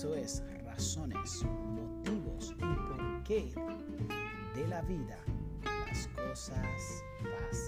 Esto es razones, motivos y por qué de la vida las cosas pasan.